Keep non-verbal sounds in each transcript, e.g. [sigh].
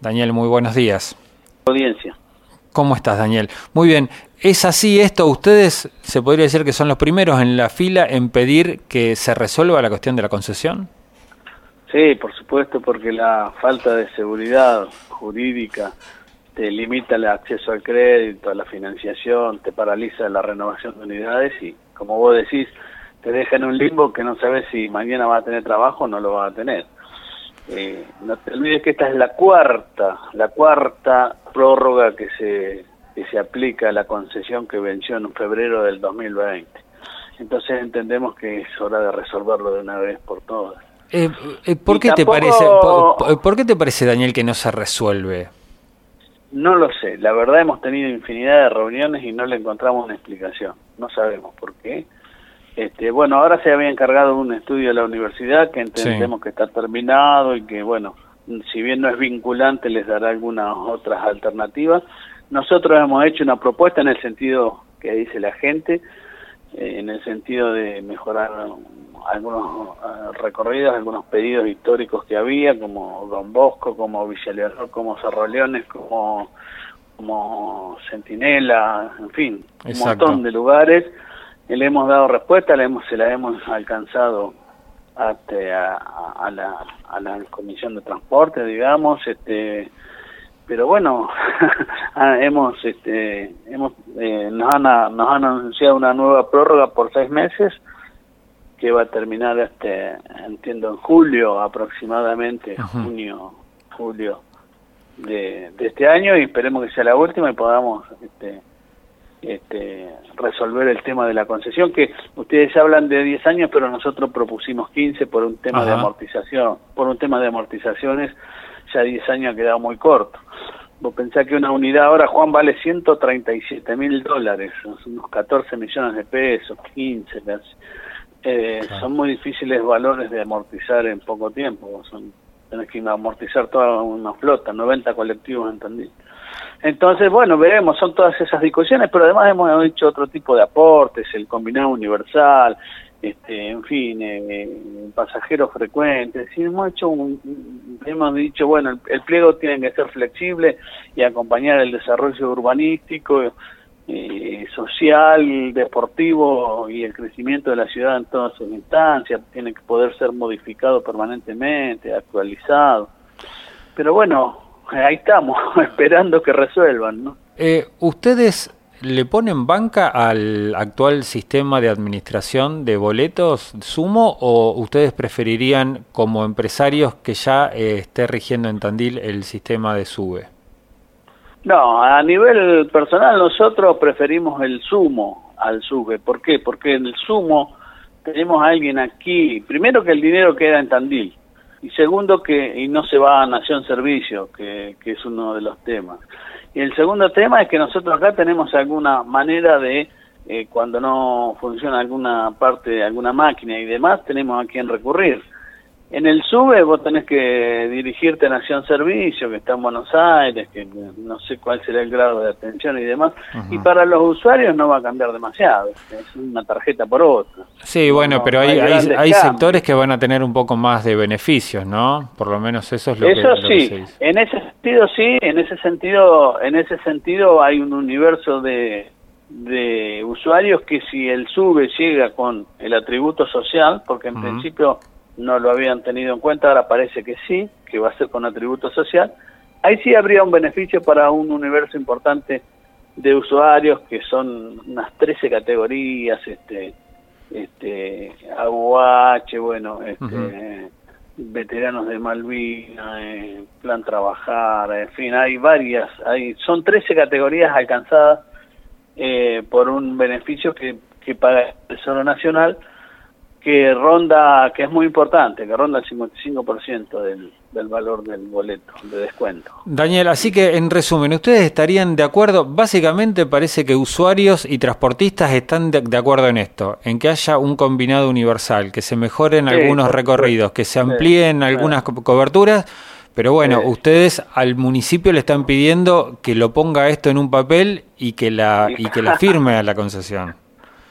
Daniel, muy buenos días. Audiencia. ¿Cómo estás, Daniel? Muy bien. ¿Es así esto? ¿Ustedes se podría decir que son los primeros en la fila en pedir que se resuelva la cuestión de la concesión? Sí, por supuesto, porque la falta de seguridad jurídica te limita el acceso al crédito, a la financiación, te paraliza la renovación de unidades y, como vos decís, te deja en un limbo que no sabes si mañana va a tener trabajo o no lo va a tener. Eh, no te olvides que esta es la cuarta, la cuarta prórroga que se, que se aplica a la concesión que venció en febrero del 2020. Entonces entendemos que es hora de resolverlo de una vez por todas. Eh, eh, ¿por, qué te parece, por, qué te parece, Daniel, que no se resuelve? No lo sé. La verdad hemos tenido infinidad de reuniones y no le encontramos una explicación. No sabemos por qué. Este, bueno, ahora se había encargado un estudio a la universidad que entendemos que está terminado y que, bueno, si bien no es vinculante, les dará algunas otras alternativas. Nosotros hemos hecho una propuesta en el sentido que dice la gente, eh, en el sentido de mejorar algunos eh, recorridos, algunos pedidos históricos que había, como Don Bosco, como Villaleonor, como Cerro Leones, como, como Centinela, en fin, un montón de lugares le hemos dado respuesta, le hemos, se la hemos alcanzado este, a, a, la, a la comisión de transporte, digamos, este, pero bueno, [laughs] ah, hemos, este, hemos, eh, nos han, nos han anunciado una nueva prórroga por seis meses que va a terminar, este, entiendo, en julio aproximadamente, junio, julio de, de este año y esperemos que sea la última y podamos, este, este, resolver el tema de la concesión, que ustedes hablan de 10 años, pero nosotros propusimos 15 por un tema de amortización, por un tema de amortizaciones, ya 10 años ha quedado muy corto. Vos pensás que una unidad ahora, Juan, vale 137 mil dólares, unos 14 millones de pesos, 15 eh, Son muy difíciles valores de amortizar en poco tiempo, son, tenés que amortizar toda una flota, 90 colectivos, entendí. Entonces, bueno, veremos, son todas esas discusiones, pero además hemos hecho otro tipo de aportes, el combinado universal, este, en fin, eh, pasajeros frecuentes, y hemos hecho un, hemos dicho, bueno, el, pliego tiene que ser flexible y acompañar el desarrollo urbanístico, eh, social, deportivo y el crecimiento de la ciudad en todas sus instancias, tiene que poder ser modificado permanentemente, actualizado. Pero bueno, ahí estamos, [laughs] esperando que resuelvan, ¿no? Eh, ¿Ustedes le ponen banca al actual sistema de administración de boletos sumo o ustedes preferirían como empresarios que ya eh, esté rigiendo en Tandil el sistema de SUBE? No, a nivel personal nosotros preferimos el sumo al SUBE. ¿Por qué? Porque en el sumo tenemos a alguien aquí, primero que el dinero queda en Tandil, y segundo que y no se va a Nación Servicio, que, que es uno de los temas. Y el segundo tema es que nosotros acá tenemos alguna manera de, eh, cuando no funciona alguna parte, alguna máquina y demás, tenemos a quien recurrir. En el SUBE vos tenés que dirigirte a Nación Servicio, que está en Buenos Aires, que no sé cuál será el grado de atención y demás, y para los usuarios no va a cambiar demasiado, es una tarjeta por otra. Sí, bueno, pero hay, hay, sectores que van a tener un poco más de beneficios, ¿no? Por lo menos eso es lo eso que sí, en ese sentido sí, en ese sentido, en ese sentido hay un universo de, de usuarios que si el SUBE llega con el atributo social, porque en principio no lo habían tenido en cuenta, ahora parece que sí, que va a ser con atributo social. Ahí sí habría un beneficio para un universo importante de usuarios que son unas 13 categorías, este, este, AUH, bueno, este, veteranos de Malvinas, eh, Plan Trabajar, en fin, hay varias, hay, son 13 categorías alcanzadas eh, por un beneficio que, que paga el Tesoro Nacional que ronda, que es muy importante, que ronda el 55% del, del valor del boleto de descuento. Daniel, así que en resumen, ¿ustedes estarían de acuerdo? Básicamente parece que usuarios y transportistas están de, acuerdo en esto, en que haya un combinado universal, que se mejoren algunos recorridos, que se amplíen algunas coberturas, pero bueno, ustedes al municipio le están pidiendo que lo ponga esto en un papel y que la, y [laughs] que la firme a la concesión.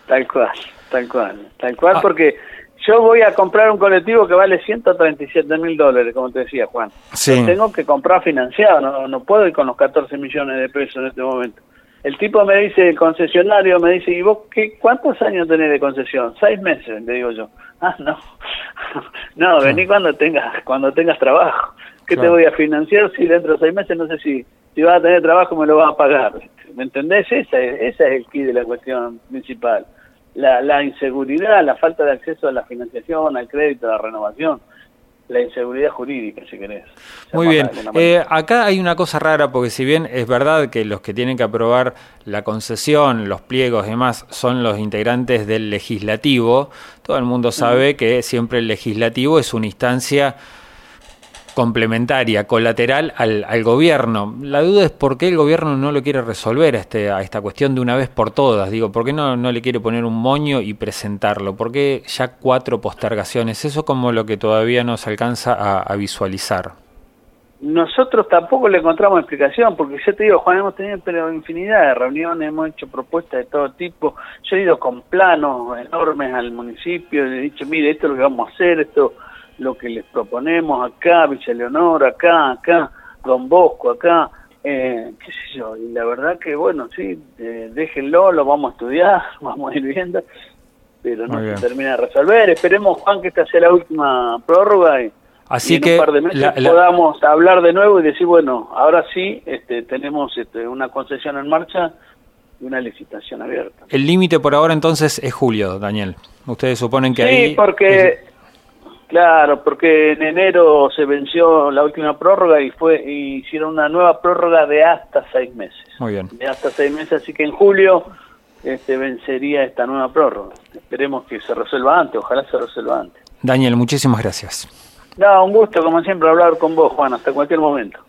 Tal cual. Tal cual, tal cual, ah. porque yo voy a comprar un colectivo que vale 137 mil dólares, como te decía Juan. Sí. tengo que comprar financiado, no, no puedo ir con los 14 millones de pesos en este momento. El tipo me dice, el concesionario me dice, ¿y vos qué, cuántos años tenés de concesión? Seis meses, le digo yo. [laughs] Ah, no. [laughs] no, vení cuando tengas, cuando tengas trabajo. ¿Qué te voy a financiar si dentro de seis meses no sé si, si vas a tener trabajo me lo vas a pagar? ¿Me entendés? Esa es, esa es el key de la cuestión principal. La, la inseguridad, la falta de acceso a la financiación, al crédito, a la renovación la inseguridad jurídica, si querés. Muy bien. Eh, acá hay una cosa rara, porque si bien es verdad que los que tienen que aprobar la concesión, los pliegos y demás, son los integrantes del legislativo, todo el mundo sabe que siempre el legislativo es una instancia complementaria, colateral al, al, gobierno. La duda es por qué el gobierno no lo quiere resolver a, este, a esta cuestión de una vez por todas. Digo, ¿por qué no, no le quiere poner un moño y presentarlo? ¿Por qué ya cuatro postergaciones? Eso como lo que todavía no se alcanza a, visualizar. Nosotros tampoco le encontramos explicación, porque yo te digo, Juan, hemos tenido infinidad de reuniones, hemos hecho propuestas de todo tipo. Yo he ido con planos enormes al municipio, le he dicho, mire, esto es lo que vamos a hacer, esto lo que les proponemos acá, Villa Leonor, acá, acá, Don Bosco, acá, eh, qué sé yo, y la verdad que bueno, sí, eh, déjenlo, lo vamos a estudiar, [laughs] vamos a ir viendo, pero no se termina de resolver. Esperemos, Juan, que esta sea la última prórroga y, Así en que un par de meses podamos hablar de nuevo y decir, bueno, ahora sí este, tenemos este, una concesión en marcha y una licitación abierta. El límite por ahora entonces es julio, Daniel. Ustedes suponen que sí, ahí... Sí, porque... Claro, porque en enero se venció la última prórroga y fue y hicieron una nueva prórroga de hasta seis meses. Muy bien. De hasta seis meses, así que en julio este, vencería esta nueva prórroga. Esperemos que se resuelva antes, ojalá se resuelva antes. Daniel, muchísimas gracias. No, un gusto, como siempre, hablar con vos, Juan, hasta cualquier momento.